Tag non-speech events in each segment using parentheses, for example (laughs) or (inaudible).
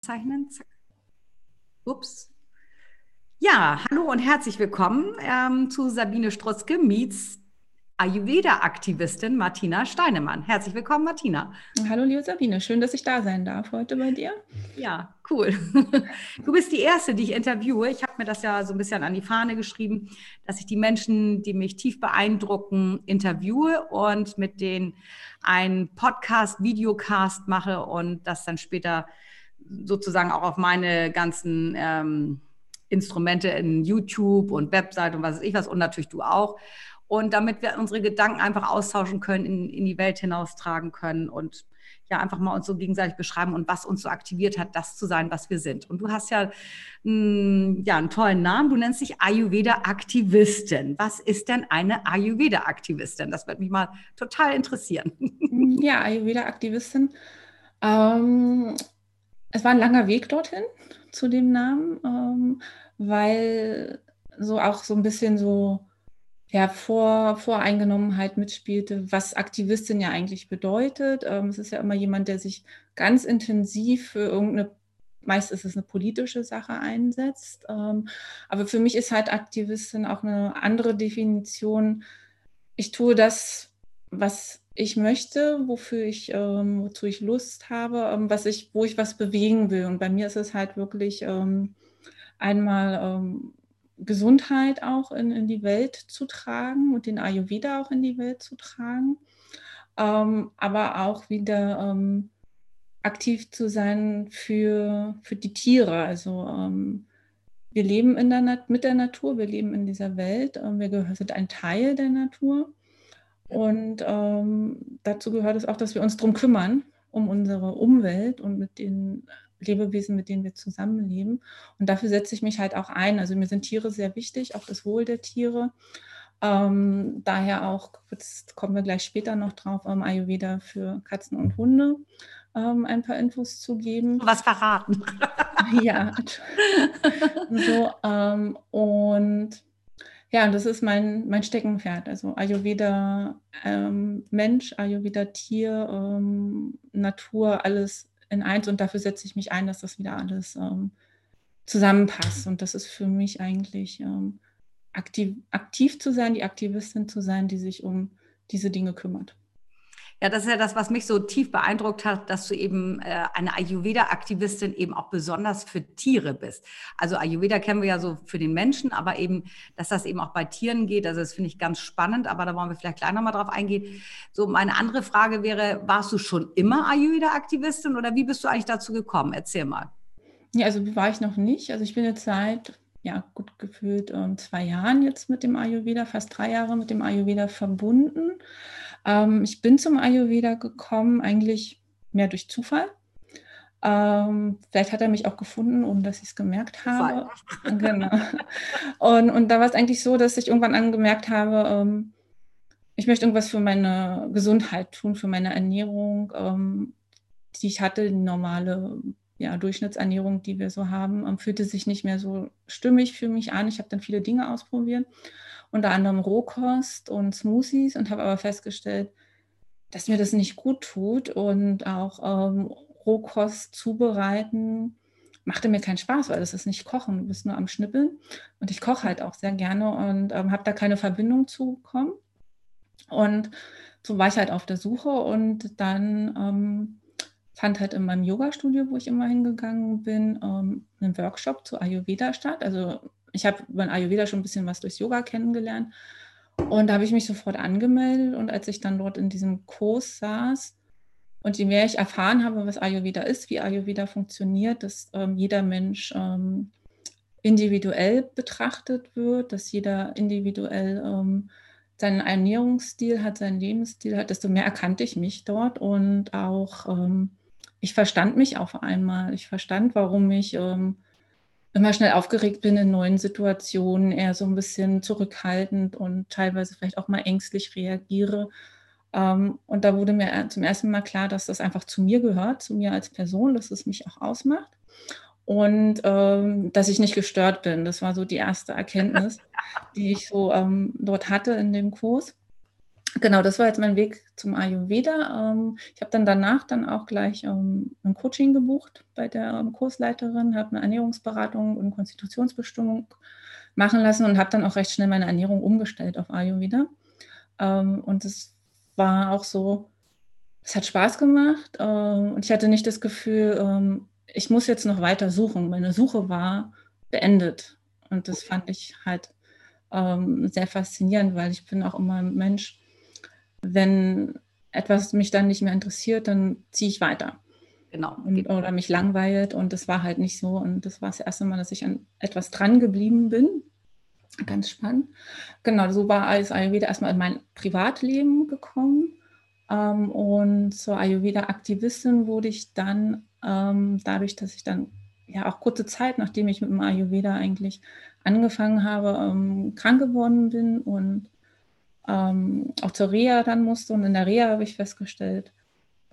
Zeichnen. Zack. Ups. Ja, hallo und herzlich willkommen ähm, zu Sabine Strutzke meets Ayurveda-Aktivistin Martina Steinemann. Herzlich willkommen, Martina. Hallo, liebe Sabine. Schön, dass ich da sein darf heute bei dir. Ja, cool. (laughs) Du bist die Erste, die ich interviewe. Ich habe mir das ja so ein bisschen an die Fahne geschrieben, dass ich die Menschen, die mich tief beeindrucken, interviewe und mit denen einen Podcast, Videocast mache und das dann später sozusagen auch auf meine ganzen ähm, Instrumente in YouTube und Website und was weiß ich was und natürlich du auch. Und damit wir unsere Gedanken einfach austauschen können, in, in die Welt hinaustragen können und ja einfach mal uns so gegenseitig beschreiben und was uns so aktiviert hat, das zu sein, was wir sind. Und du hast ja, mh, hm, ja einen tollen Namen. Du nennst dich Ayurveda-Aktivistin. Was ist denn eine Ayurveda-Aktivistin? Das würde mich mal total interessieren. Ja, Ayurveda-Aktivistin. Ähm, es war ein langer Weg dorthin zu dem Namen, ähm, weil so auch so ein bisschen so ja, Vor, Voreingenommenheit mitspielte, was Aktivistin ja eigentlich bedeutet. Ähm, es ist ja immer jemand, der sich ganz intensiv für irgendeine, meist ist es eine politische Sache einsetzt. Ähm, aber für mich ist halt Aktivistin auch eine andere Definition. Ich tue das, was ich möchte, wofür ich, ähm, wozu ich Lust habe, ähm, was ich, wo ich was bewegen will. Und bei mir ist es halt wirklich ähm, einmal ähm, Gesundheit auch in, in die Welt zu tragen und den Ayurveda auch in die Welt zu tragen, ähm, aber auch wieder ähm, aktiv zu sein für, für die Tiere. Also wir leben in der mit der Natur, wir leben in dieser Welt, wir sind ein Teil der Natur. Und ähm, dazu gehört es auch, dass wir uns darum kümmern, um unsere Umwelt und mit den Lebewesen, mit denen wir zusammenleben. Und dafür setze ich mich halt auch ein. Also mir sind Tiere sehr wichtig, auch das Wohl der Tiere. Ähm, daher auch, jetzt kommen wir gleich später noch drauf, ähm, Ayurveda für Katzen und Hunde ähm, ein paar Infos zu geben. Was verraten. (laughs) ja. (laughs) so, ähm, und ja, und das ist mein, mein Steckenpferd. Also Ayurveda ähm, Mensch, Ayurveda Tier, ähm, Natur, alles in eins. Und dafür setze ich mich ein, dass das wieder alles ähm, zusammenpasst. Und das ist für mich eigentlich ähm, aktiv, aktiv zu sein, die Aktivistin zu sein, die sich um diese Dinge kümmert. Ja, das ist ja das, was mich so tief beeindruckt hat, dass du eben äh, eine Ayurveda-Aktivistin eben auch besonders für Tiere bist. Also Ayurveda kennen wir ja so für den Menschen, aber eben, dass das eben auch bei Tieren geht, also das finde ich ganz spannend, aber da wollen wir vielleicht gleich nochmal drauf eingehen. So, meine andere Frage wäre, warst du schon immer Ayurveda-Aktivistin oder wie bist du eigentlich dazu gekommen? Erzähl mal. Ja, also war ich noch nicht. Also ich bin jetzt seit ja, gut gefühlt ähm, zwei Jahren jetzt mit dem Ayurveda, fast drei Jahre mit dem Ayurveda verbunden. Ähm, ich bin zum Ayurveda gekommen, eigentlich mehr durch Zufall. Ähm, vielleicht hat er mich auch gefunden, ohne dass ich es gemerkt habe. (laughs) genau. Und, und da war es eigentlich so, dass ich irgendwann angemerkt habe, ähm, ich möchte irgendwas für meine Gesundheit tun, für meine Ernährung, ähm, die ich hatte, die normale ja, Durchschnittsernährung, die wir so haben, ähm, fühlte sich nicht mehr so stimmig für mich an. Ich habe dann viele Dinge ausprobiert unter anderem Rohkost und Smoothies und habe aber festgestellt, dass mir das nicht gut tut und auch ähm, Rohkost zubereiten machte mir keinen Spaß, weil das ist nicht Kochen, du bist nur am Schnippeln und ich koche halt auch sehr gerne und ähm, habe da keine Verbindung zu bekommen. Und so war ich halt auf der Suche und dann ähm, fand halt in meinem Yoga-Studio, wo ich immer hingegangen bin, ähm, einen Workshop zu Ayurveda statt. Also ich habe über Ayurveda schon ein bisschen was durchs Yoga kennengelernt. Und da habe ich mich sofort angemeldet. Und als ich dann dort in diesem Kurs saß und je mehr ich erfahren habe, was Ayurveda ist, wie Ayurveda funktioniert, dass ähm, jeder Mensch ähm, individuell betrachtet wird, dass jeder individuell ähm, seinen Ernährungsstil hat, seinen Lebensstil hat, desto mehr erkannte ich mich dort und auch ähm, ich verstand mich auf einmal. Ich verstand, warum ich ähm, immer schnell aufgeregt bin in neuen Situationen, eher so ein bisschen zurückhaltend und teilweise vielleicht auch mal ängstlich reagiere. Ähm, und da wurde mir zum ersten Mal klar, dass das einfach zu mir gehört, zu mir als Person, dass es mich auch ausmacht und ähm, dass ich nicht gestört bin. Das war so die erste Erkenntnis, (laughs) die ich so ähm, dort hatte in dem Kurs. Genau, das war jetzt mein Weg zum Ayurveda. Ähm, ich habe dann danach dann auch gleich ähm, ein Coaching gebucht bei der ähm, Kursleiterin, habe eine Ernährungsberatung und Konstitutionsbestimmung machen lassen und habe dann auch recht schnell meine Ernährung umgestellt auf Ayurveda. und es war auch so, es hat Spaß gemacht und ich hatte nicht das Gefühl, ich muss jetzt noch weiter suchen. Meine Suche war beendet und das fand ich halt sehr faszinierend, weil ich bin auch immer ein Mensch, wenn etwas mich dann nicht mehr interessiert, dann ziehe ich weiter. Genau. Und, oder mich langweilt und das war halt nicht so. Und das war das erste Mal, dass ich an etwas dran geblieben bin. Ganz spannend. Genau, so war alles Ayurveda erstmal in mein Privatleben gekommen. Ähm, und zur Ayurveda-Aktivistin wurde ich dann ähm, dadurch, dass ich dann ja auch kurze Zeit, nachdem ich mit dem Ayurveda eigentlich angefangen habe, ähm, krank geworden bin und ähm, auch zur Reha dann musste. Und in der Reha habe ich festgestellt,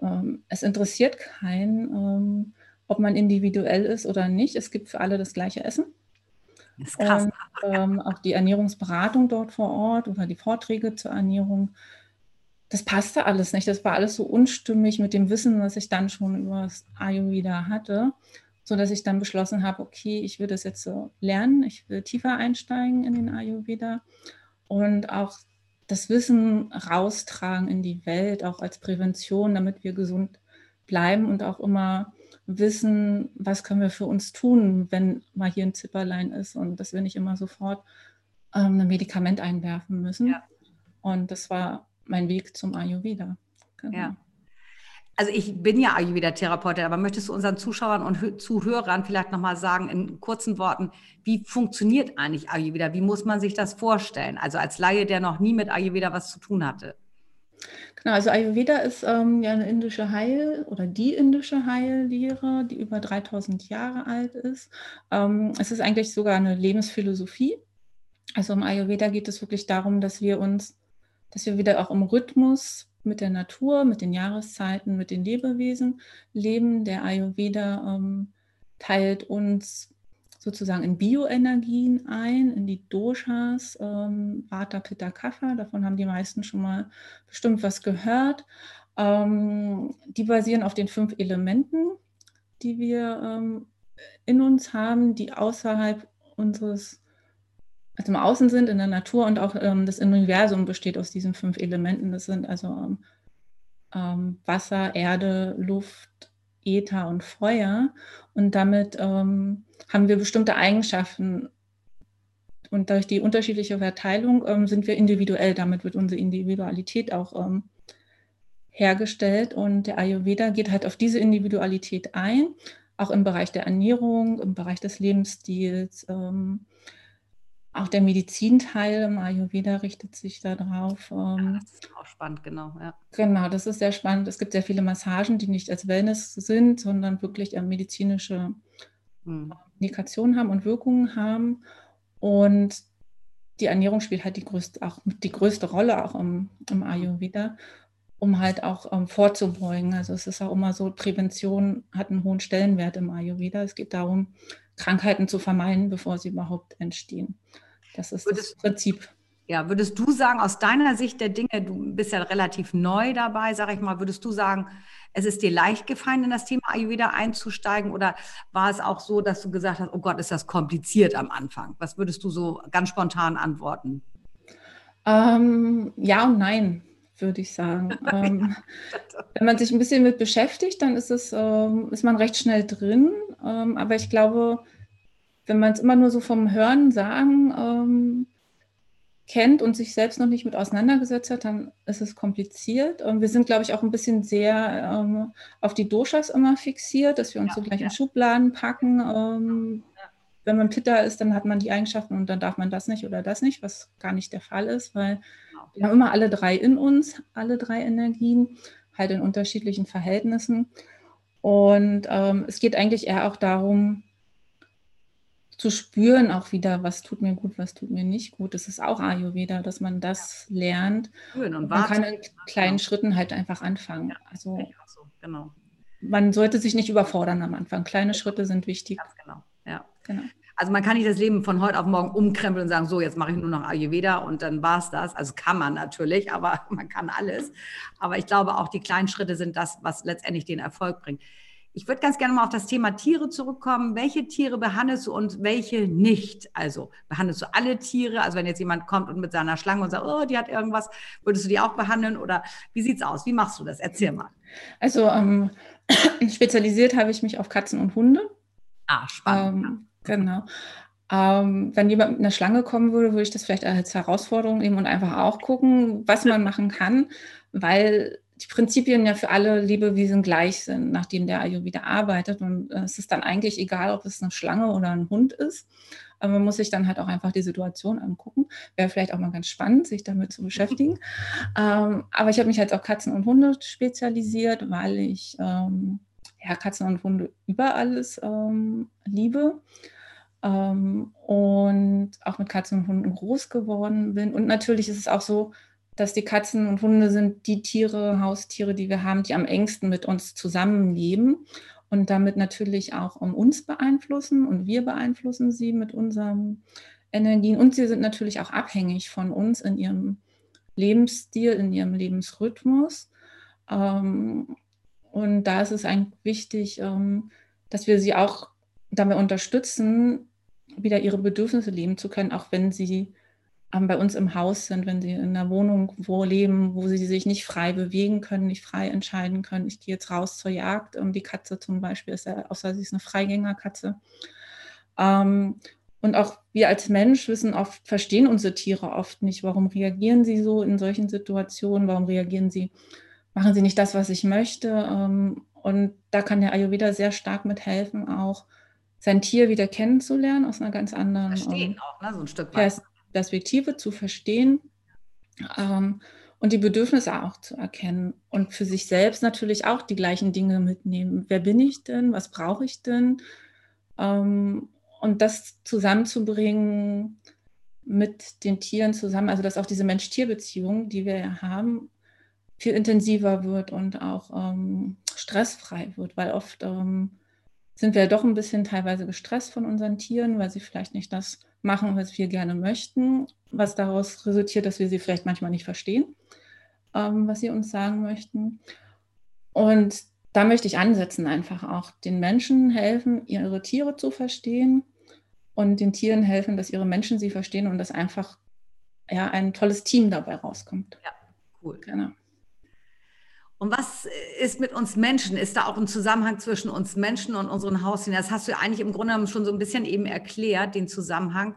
ähm, es interessiert keinen, ähm, ob man individuell ist oder nicht. Es gibt für alle das gleiche Essen. Das ist krass. Und, ähm, auch die Ernährungsberatung dort vor Ort oder die Vorträge zur Ernährung, das passte alles nicht. Das war alles so unstimmig mit dem Wissen, was ich dann schon über das Ayurveda hatte, sodass ich dann beschlossen habe, okay, ich will das jetzt so lernen, ich will tiefer einsteigen in den Ayurveda und auch das Wissen raustragen in die Welt, auch als Prävention, damit wir gesund bleiben und auch immer wissen, was können wir für uns tun, wenn mal hier ein Zipperlein ist und dass wir nicht immer sofort ähm, ein Medikament einwerfen müssen. Ja. Und das war mein Weg zum Ayurveda. Genau. Ja. Also ich bin ja Ayurveda-Therapeutin, aber möchtest du unseren Zuschauern und Zuhörern vielleicht nochmal sagen, in kurzen Worten, wie funktioniert eigentlich Ayurveda? Wie muss man sich das vorstellen? Also als Laie, der noch nie mit Ayurveda was zu tun hatte. Genau, also Ayurveda ist ähm, ja eine indische Heil- oder die indische Heillehre, die über 3000 Jahre alt ist. Ähm, es ist eigentlich sogar eine Lebensphilosophie. Also im Ayurveda geht es wirklich darum, dass wir uns, dass wir wieder auch im Rhythmus mit der Natur, mit den Jahreszeiten, mit den Lebewesen leben. Der Ayurveda ähm, teilt uns sozusagen in Bioenergien ein, in die Doshas, ähm, Vata, Pitta, Kapha. Davon haben die meisten schon mal bestimmt was gehört. Ähm, die basieren auf den fünf Elementen, die wir ähm, in uns haben, die außerhalb unseres also im Außen sind, in der Natur und auch ähm, das Universum besteht aus diesen fünf Elementen. Das sind also ähm, ähm, Wasser, Erde, Luft, Äther und Feuer. Und damit ähm, haben wir bestimmte Eigenschaften. Und durch die unterschiedliche Verteilung ähm, sind wir individuell. Damit wird unsere Individualität auch hergestellt. Und der Ayurveda geht halt auf diese Individualität ein, auch im Bereich der Ernährung, im Bereich des Lebensstils. Ähm, auch der Medizinteil im Ayurveda richtet sich darauf. Ähm, das ist auch spannend, genau. Ja. Genau, das ist sehr spannend. Es gibt sehr viele Massagen, die nicht als Wellness sind, sondern wirklich medizinische hm. Indikationen haben und Wirkungen haben. Und die Ernährung spielt halt die größte, auch die größte Rolle auch im, im Ayurveda, um halt auch um, ähm, vorzubeugen. Also es ist auch immer so, Prävention hat einen hohen Stellenwert im Ayurveda. Es geht darum, Krankheiten zu vermeiden, bevor sie überhaupt entstehen. Das ist würdest, das Prinzip. Ja, würdest du sagen, aus deiner Sicht der Dinge, du bist ja relativ neu dabei, sage ich mal, würdest du sagen, es ist dir leicht gefallen, in das Thema Ayurveda einzusteigen oder war es auch so, dass du gesagt hast, oh Gott, ist das kompliziert am Anfang? Was würdest du so ganz spontan antworten? Ähm, ja und nein, würde ich sagen. (laughs) ähm, wenn man sich ein bisschen mit beschäftigt, dann ist, es, ähm, ist man recht schnell drin. Ähm, aber ich glaube, wenn man es immer nur so vom Hören sagen ähm, kennt und sich selbst noch nicht mit auseinandergesetzt hat, dann ist es kompliziert. Und wir sind, glaube ich, auch ein bisschen sehr ähm, auf die Doshas immer fixiert, dass wir uns ja, so gleich ja. in Schubladen packen. Ähm, ja. Wenn man Pitta ist, dann hat man die Eigenschaften und dann darf man das nicht oder das nicht, was gar nicht der Fall ist, weil. Wir haben immer alle drei in uns, alle drei Energien, halt in unterschiedlichen Verhältnissen. Und ähm, es geht eigentlich eher auch darum, zu spüren auch wieder, was tut mir gut, was tut mir nicht gut. Das ist auch Ayurveda, dass man das lernt. Schön und man kann in kleinen Schritten halt einfach anfangen. Ja, also so, genau. man sollte sich nicht überfordern am Anfang. Kleine Schritte sind wichtig. Ganz genau, ja. Genau. Also man kann nicht das Leben von heute auf morgen umkrempeln und sagen, so, jetzt mache ich nur noch Ayurveda und dann war es das. Also kann man natürlich, aber (laughs) man kann alles. Aber ich glaube, auch die kleinen Schritte sind das, was letztendlich den Erfolg bringt. Ich würde ganz gerne mal auf das Thema Tiere zurückkommen. Welche Tiere behandelst du und welche nicht? Also behandelst du alle Tiere? Also wenn jetzt jemand kommt und mit seiner Schlange und sagt, oh, die hat irgendwas, würdest du die auch behandeln? Oder wie sieht es aus? Wie machst du das? Erzähl mal. Also ähm, (clears throat) spezialisiert habe ich mich auf Katzen und Hunde. Ah, spannend. Ähm, genau. Ähm, wenn jemand mit einer Schlange kommen würde, würde ich das vielleicht als Herausforderung nehmen und einfach auch gucken, was man machen kann, weil die Prinzipien ja für alle Lebewesen gleich sind, nachdem der Ayurveda arbeitet. Und äh, es ist dann eigentlich egal, ob es eine Schlange oder ein Hund ist. Aber man muss sich dann halt auch einfach die Situation angucken. Wäre vielleicht auch mal ganz spannend, sich damit zu beschäftigen. (laughs) Ähm, aber ich habe mich halt auf Katzen und Hunde spezialisiert, weil ich ähm, ja, Katzen und Hunde über alles ähm, liebe. Ähm, und auch mit Katzen und Hunden groß geworden bin. Und natürlich ist es auch so, dass die Katzen und Hunde sind die Tiere, Haustiere, die wir haben, die am engsten mit uns zusammenleben und damit natürlich auch um uns beeinflussen und wir beeinflussen sie mit unseren Energien und sie sind natürlich auch abhängig von uns in ihrem Lebensstil, in ihrem Lebensrhythmus. Ähm, und da ist es eigentlich wichtig, ähm, dass wir sie auch dabei unterstützen, wieder ihre Bedürfnisse leben zu können, auch wenn sie bei uns im Haus sind, wenn sie in einer Wohnung wo leben, wo sie sich nicht frei bewegen können, nicht frei entscheiden können. Ich gehe jetzt raus zur Jagd. Und die Katze zum Beispiel ist ja, außer sie ist eine Freigängerkatze. Ähm, und auch wir als Mensch wissen oft, verstehen unsere Tiere oft nicht. Warum reagieren sie so in solchen Situationen? Warum reagieren sie, machen sie nicht das, was ich möchte? Ähm, und da kann der Ayurveda sehr stark mithelfen, auch sein Tier wieder kennenzulernen aus einer ganz anderen Verstehen ähm, auch, ne? so ein Stück weit. Perspektive zu verstehen ähm, und die Bedürfnisse auch zu erkennen und für sich selbst natürlich auch die gleichen Dinge mitnehmen. Wer bin ich denn? Was brauche ich denn? Ähm, und das zusammenzubringen mit den Tieren zusammen, also dass auch diese Mensch-Tier-Beziehung, die wir ja haben, viel intensiver wird und auch ähm, stressfrei wird, weil oft ähm, sind wir doch ein bisschen teilweise gestresst von unseren Tieren, weil sie vielleicht nicht das machen, was wir gerne möchten, was daraus resultiert, dass wir sie vielleicht manchmal nicht verstehen, ähm, was sie uns sagen möchten. Und da möchte ich ansetzen, einfach auch den Menschen helfen, ihre Tiere zu verstehen und den Tieren helfen, dass ihre Menschen sie verstehen und dass einfach ja, ein tolles Team dabei rauskommt. Ja, cool. Genau. Und was ist mit uns Menschen? Ist da auch ein Zusammenhang zwischen uns Menschen und unseren Haustieren? Das hast du ja eigentlich im Grunde genommen schon so ein bisschen eben erklärt, den Zusammenhang.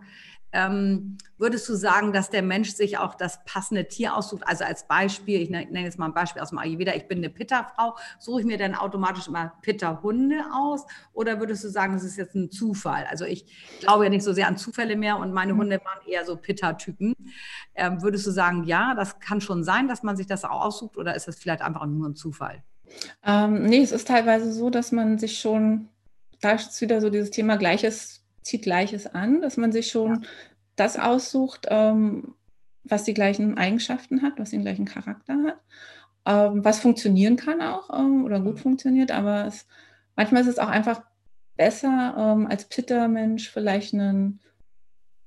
Ähm, würdest du sagen, dass der Mensch sich auch das passende Tier aussucht? Also als Beispiel, ich nenne jetzt mal ein Beispiel aus dem Ayurveda, ich bin eine Pitta-Frau, suche ich mir dann automatisch immer Pitta-Hunde aus? Oder würdest du sagen, das ist jetzt ein Zufall? Also ich glaube ja nicht so sehr an Zufälle mehr und meine mhm. Hunde waren eher so Pitta-Typen. Ähm, würdest du sagen, ja, das kann schon sein, dass man sich das auch aussucht oder ist das vielleicht einfach nur ein Zufall? Ähm, nee, es ist teilweise so, dass man sich schon, da ist wieder so dieses Thema Gleiches zieht Gleiches an, dass man sich schon ja. das aussucht, ähm, was die gleichen Eigenschaften hat, was den gleichen Charakter hat, ähm, was funktionieren kann auch ähm, oder gut mhm. funktioniert, aber es, manchmal ist es auch einfach besser, ähm, als Pitter-Mensch vielleicht einen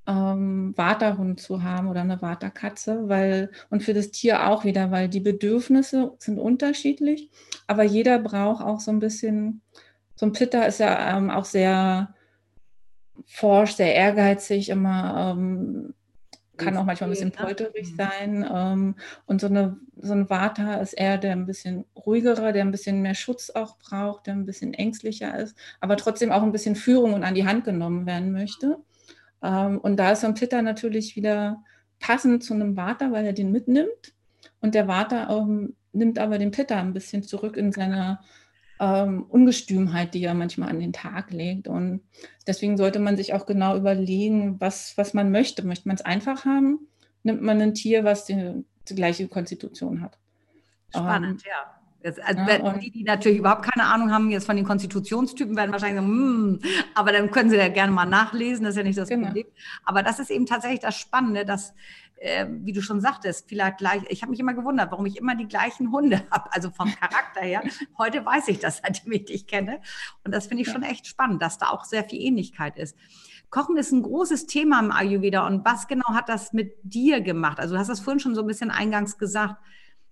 ähm, Waterhund zu haben oder eine Waterkatze, weil und für das Tier auch wieder, weil die Bedürfnisse sind unterschiedlich, aber jeder braucht auch so ein bisschen, so ein Pitter ist ja ähm, auch sehr forsch, sehr ehrgeizig, immer ähm, kann auch manchmal ein bisschen polterig mhm. sein. Ähm, und so, eine, so ein Vata ist eher der ein bisschen ruhigerer, der ein bisschen mehr Schutz auch braucht, der ein bisschen ängstlicher ist, aber trotzdem auch ein bisschen Führung und an die Hand genommen werden möchte. Ähm, und da ist so ein Pitta natürlich wieder passend zu einem Vata, weil er den mitnimmt. Und der Vata ähm, nimmt aber den Pitta ein bisschen zurück in seiner ähm, Ungestümheit, die er manchmal an den Tag legt. Und deswegen sollte man sich auch genau überlegen, was, was man möchte. Möchte man es einfach haben? Nimmt man ein Tier, was die, die gleiche Konstitution hat? Spannend, ähm, ja. Das, also ja, die, die natürlich überhaupt keine Ahnung haben jetzt von den Konstitutionstypen, werden wahrscheinlich sagen, hm, aber dann können sie ja gerne mal nachlesen, das ist ja nicht das genau. Problem. Aber das ist eben tatsächlich das Spannende, dass, äh, wie du schon sagtest, vielleicht gleich, ich habe mich immer gewundert, warum ich immer die gleichen Hunde (laughs) habe, also vom Charakter her. Heute weiß ich das, (laughs) seitdem ich dich kenne. Und das finde ich ja. schon echt spannend, dass da auch sehr viel Ähnlichkeit ist. Kochen ist ein großes Thema im Ayurveda. Und was genau hat das mit dir gemacht? Also du hast das vorhin schon so ein bisschen eingangs gesagt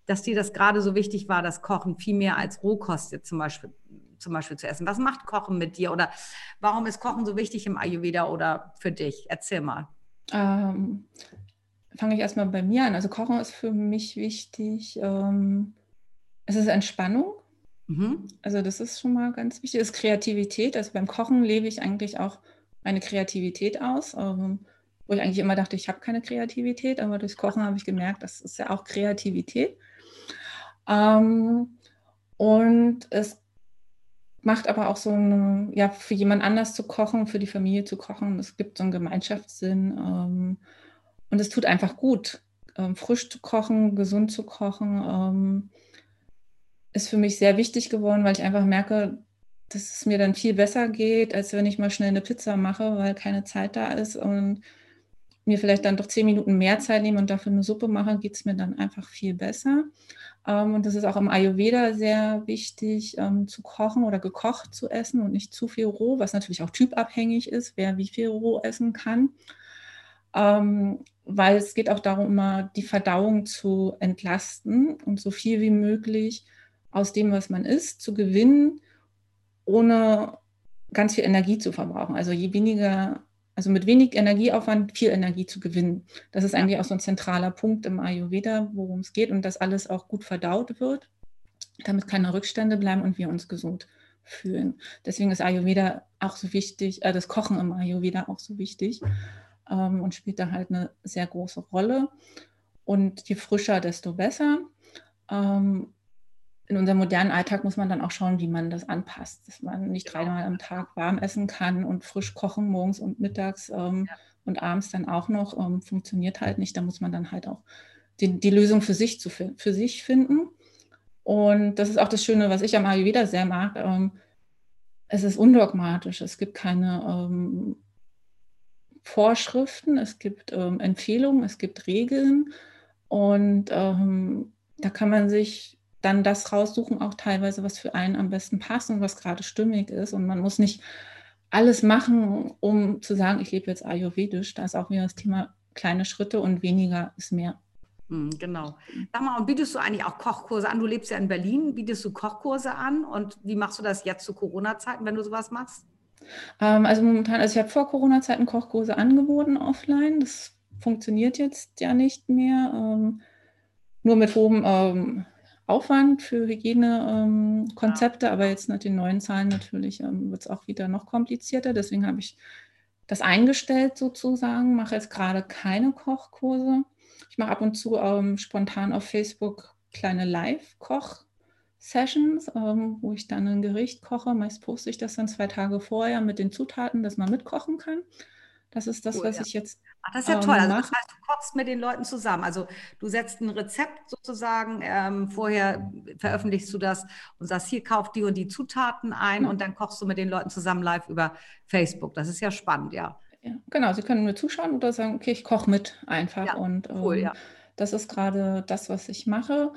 dass dir das gerade so wichtig war, das Kochen viel mehr als Rohkost jetzt zum Beispiel, zum Beispiel zu essen. Was macht Kochen mit dir oder warum ist Kochen so wichtig im Ayurveda oder für dich? Erzähl mal. Ähm, Fange ich erstmal bei mir an. Also Kochen ist für mich wichtig. Ähm, es ist Entspannung. Mhm. Also das ist schon mal ganz wichtig. Es ist Kreativität. Also beim Kochen lebe ich eigentlich auch meine Kreativität aus. Ähm, wo ich eigentlich immer dachte, ich habe keine Kreativität, aber durchs Kochen habe ich gemerkt, das ist ja auch Kreativität. Ähm, und es macht aber auch so eine, ja, für jemand anders zu kochen, für die Familie zu kochen. Es gibt so einen Gemeinschaftssinn ähm, und es tut einfach gut. Ähm, frisch zu kochen, gesund zu kochen, ähm, ist für mich sehr wichtig geworden, weil ich einfach merke, dass es mir dann viel besser geht, als wenn ich mal schnell eine Pizza mache, weil keine Zeit da ist und mir vielleicht dann doch zehn Minuten mehr Zeit nehme und dafür eine Suppe mache, geht es mir dann einfach viel besser. Ähm, und das ist auch im Ayurveda sehr wichtig, ähm, zu kochen oder gekocht zu essen und nicht zu viel roh, was natürlich auch typabhängig ist, wer wie viel roh essen kann. Ähm, weil es geht auch darum, immer die Verdauung zu entlasten und so viel wie möglich aus dem, was man isst, zu gewinnen, ohne ganz viel Energie zu verbrauchen. Also je weniger also mit wenig Energieaufwand viel Energie zu gewinnen. Das ist eigentlich auch so ein zentraler Punkt im Ayurveda, worum es geht und dass alles auch gut verdaut wird, damit keine Rückstände bleiben und wir uns gesund fühlen. Deswegen ist Ayurveda auch so wichtig, äh, das Kochen im Ayurveda auch so wichtig ähm, und spielt da halt eine sehr große Rolle. Und je frischer, desto besser. Ähm, in unserem modernen Alltag muss man dann auch schauen, wie man das anpasst, dass man nicht genau. dreimal am Tag warm essen kann und frisch kochen morgens und mittags ähm, ja. und abends dann auch noch. Ähm, funktioniert halt nicht. Da muss man dann halt auch die, die Lösung für sich, zu, für sich finden. Und das ist auch das Schöne, was ich am Ayurveda sehr mag. Ähm, es ist undogmatisch. Es gibt keine ähm, Vorschriften, es gibt ähm, Empfehlungen, es gibt Regeln. Und ähm, da kann man sich dann das raussuchen, auch teilweise, was für einen am besten passt und was gerade stimmig ist. Und man muss nicht alles machen, um zu sagen, ich lebe jetzt ayurvedisch. Da ist auch wieder das Thema kleine Schritte und weniger ist mehr. Hm, genau. Sag mal, und bietest du eigentlich auch Kochkurse an? Du lebst ja in Berlin. Bietest du Kochkurse an? Und wie machst du das jetzt zu Corona-Zeiten, wenn du sowas machst? Ähm, also momentan, also ich habe vor Corona-Zeiten Kochkurse angeboten offline. Das funktioniert jetzt ja nicht mehr. Ähm, nur mit hohem ähm, Aufwand für Hygienekonzepte, ähm, aber jetzt mit den neuen Zahlen natürlich ähm, wird es auch wieder noch komplizierter. Deswegen habe ich das eingestellt sozusagen, mache jetzt gerade keine Kochkurse. Ich mache ab und zu ähm, spontan auf Facebook kleine Live-Koch-Sessions, ähm, wo ich dann ein Gericht koche. Meist poste ich das dann zwei Tage vorher mit den Zutaten, dass man mitkochen kann. Das ist das, cool, was ja. ich jetzt. Ach, das ist ja ähm, toll. Also, das heißt, du kochst mit den Leuten zusammen. Also, du setzt ein Rezept sozusagen, ähm, vorher veröffentlichst du das und sagst, hier kauft die und die Zutaten ein ja. und dann kochst du mit den Leuten zusammen live über Facebook. Das ist ja spannend, ja. ja genau, sie können mir zuschauen oder sagen, okay, ich koche mit einfach. Und cool, ähm, ja. das ist gerade das, was ich mache.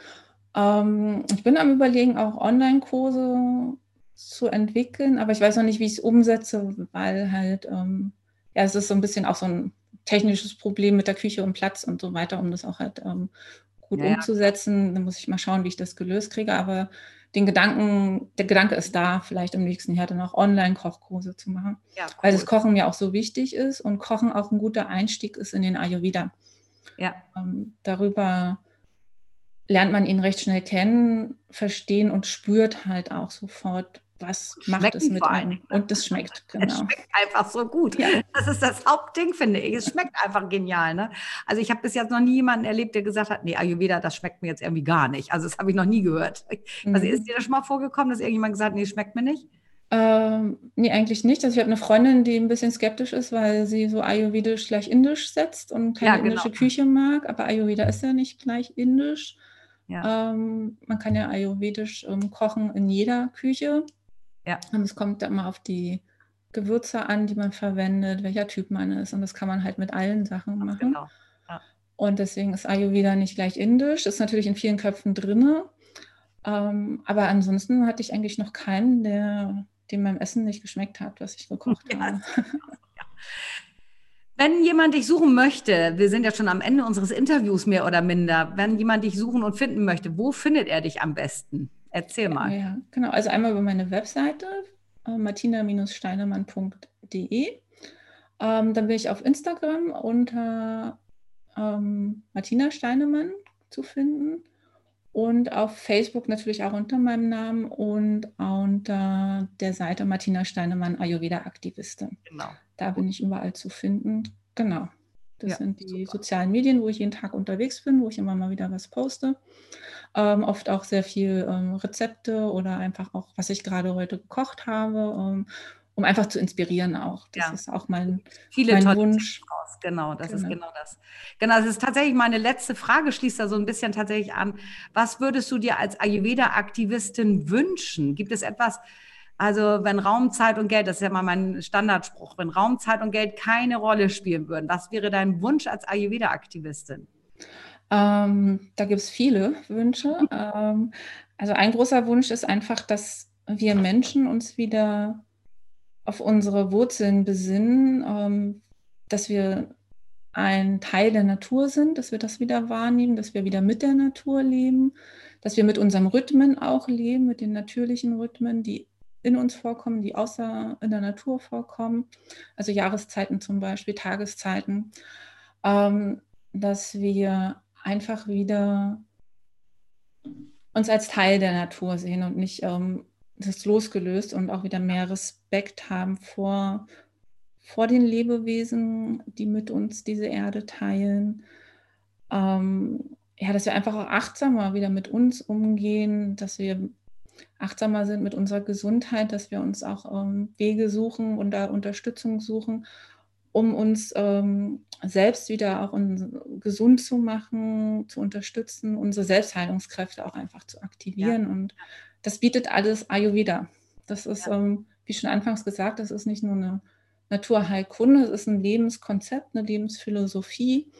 Ähm, ich bin am Überlegen, auch Online-Kurse zu entwickeln, aber ich weiß noch nicht, wie ich es umsetze, weil halt ähm, ja, es ist so ein bisschen auch so ein technisches Problem mit der Küche und Platz und so weiter, um das auch halt ähm, gut ja, umzusetzen. Dann muss ich mal schauen, wie ich das gelöst kriege. Aber den Gedanken, der Gedanke ist da, vielleicht im nächsten Jahr dann auch Online-Kochkurse zu machen. Ja, cool. Weil das Kochen mir auch so wichtig ist und Kochen auch ein guter Einstieg ist in den Ayurveda. Ja. Ähm, darüber lernt man ihn recht schnell kennen, verstehen und spürt halt auch sofort, was macht es mit einem? Und das schmeckt, (laughs) genau. Es schmeckt einfach so gut. Ja. Das ist das Hauptding, finde ich. Es schmeckt einfach genial. Ne? Also ich habe bis jetzt noch nie jemanden erlebt, der gesagt hat, nee, Ayurveda, das schmeckt mir jetzt irgendwie gar nicht. Also das habe ich noch nie gehört. Mhm. Also ist dir das schon mal vorgekommen, dass irgendjemand gesagt hat, nee, schmeckt mir nicht? Ähm, nee, eigentlich nicht. Also ich habe eine Freundin, die ein bisschen skeptisch ist, weil sie so ayurvedisch gleich indisch setzt und keine ja, genau. indische Küche mag. Aber Ayurveda ist ja nicht gleich indisch. Ja. Ähm, man kann ja ayurvedisch ähm, kochen in jeder Küche. Ja. Und es kommt da immer auf die Gewürze an, die man verwendet, welcher Typ man ist. Und das kann man halt mit allen Sachen machen. Genau. Ja. Und deswegen ist Ayurveda nicht gleich indisch. Ist natürlich in vielen Köpfen drin. Ähm, aber ansonsten hatte ich eigentlich noch keinen, der dem mein Essen nicht geschmeckt hat, was ich gekocht (laughs) ja. habe. Wenn jemand dich suchen möchte, wir sind ja schon am Ende unseres Interviews mehr oder minder, wenn jemand dich suchen und finden möchte, wo findet er dich am besten? Erzähl mal. Ja, genau. Also einmal über meine Webseite, äh, martina-steinemann.de. Ähm, dann bin ich auf Instagram unter ähm, Martina Steinemann zu finden und auf Facebook natürlich auch unter meinem Namen und unter der Seite Martina Steinemann Ayurveda Aktivistin. Genau. Da bin ich überall zu finden. Genau. Das ja, sind die super. sozialen Medien, wo ich jeden Tag unterwegs bin, wo ich immer mal wieder was poste. Ähm, oft auch sehr viel ähm, Rezepte oder einfach auch, was ich gerade heute gekocht habe. Ähm, um einfach zu inspirieren auch. Das ja. ist auch mein, Viele mein Wunsch. Raus. Genau, das genau. ist genau das. Genau, das ist tatsächlich meine letzte Frage, schließt da so ein bisschen tatsächlich an. Was würdest du dir als Ayurveda-Aktivistin wünschen? Gibt es etwas, also wenn Raum, Zeit und Geld, das ist ja mal mein Standardspruch, wenn Raum, Zeit und Geld keine Rolle spielen würden, was wäre dein Wunsch als Ayurveda-Aktivistin? Ähm, da gibt es viele Wünsche. ähm, also ein großer Wunsch ist einfach, dass wir Menschen uns wieder auf unsere Wurzeln besinnen, ähm, dass wir ein Teil der Natur sind, dass wir das wieder wahrnehmen, dass wir wieder mit der Natur leben, dass wir mit unserem Rhythmen auch leben, mit den natürlichen Rhythmen, die in uns vorkommen, die außer in der Natur vorkommen, also Jahreszeiten zum Beispiel, Tageszeiten, ähm, dass wir einfach wieder uns als Teil der Natur sehen und nicht ähm, das losgelöst und auch wieder mehr Respekt haben vor, vor den Lebewesen, die mit uns diese Erde teilen. Ähm, ja, dass wir einfach auch achtsamer wieder mit uns umgehen, dass wir achtsamer sind mit unserer Gesundheit, dass wir uns auch ähm, Wege suchen und da Unterstützung suchen, um uns ähm, selbst wieder auch gesund zu machen, zu unterstützen, unsere Selbstheilungskräfte auch einfach zu aktivieren. Ja. Und das bietet alles Ayurveda. Das ist, ja. ähm, wie schon anfangs gesagt, das ist nicht nur eine Naturheilkunde, es ist ein Lebenskonzept, eine Lebensphilosophie,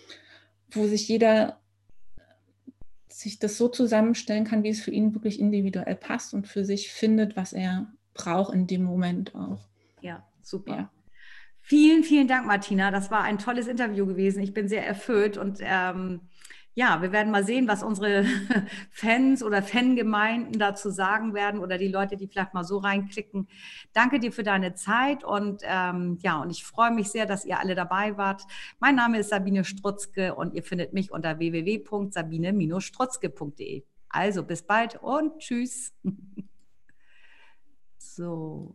wo sich jeder sich das so zusammenstellen kann, wie es für ihn wirklich individuell passt und für sich findet, was er braucht in dem Moment auch. Ja, super. Ja. Vielen, vielen Dank, Martina. Das war ein tolles Interview gewesen. Ich bin sehr erfüllt und ähm, ja, wir werden mal sehen, was unsere (laughs) Fans oder Fangemeinden dazu sagen werden oder die Leute, die vielleicht mal so reinklicken. Danke dir für deine Zeit und ähm, ja, und ich freue mich sehr, dass ihr alle dabei wart. Mein Name ist Sabine Strutzke und ihr findet mich unter www.sabine-strutzke.de. Also bis bald und tschüss. (laughs) so.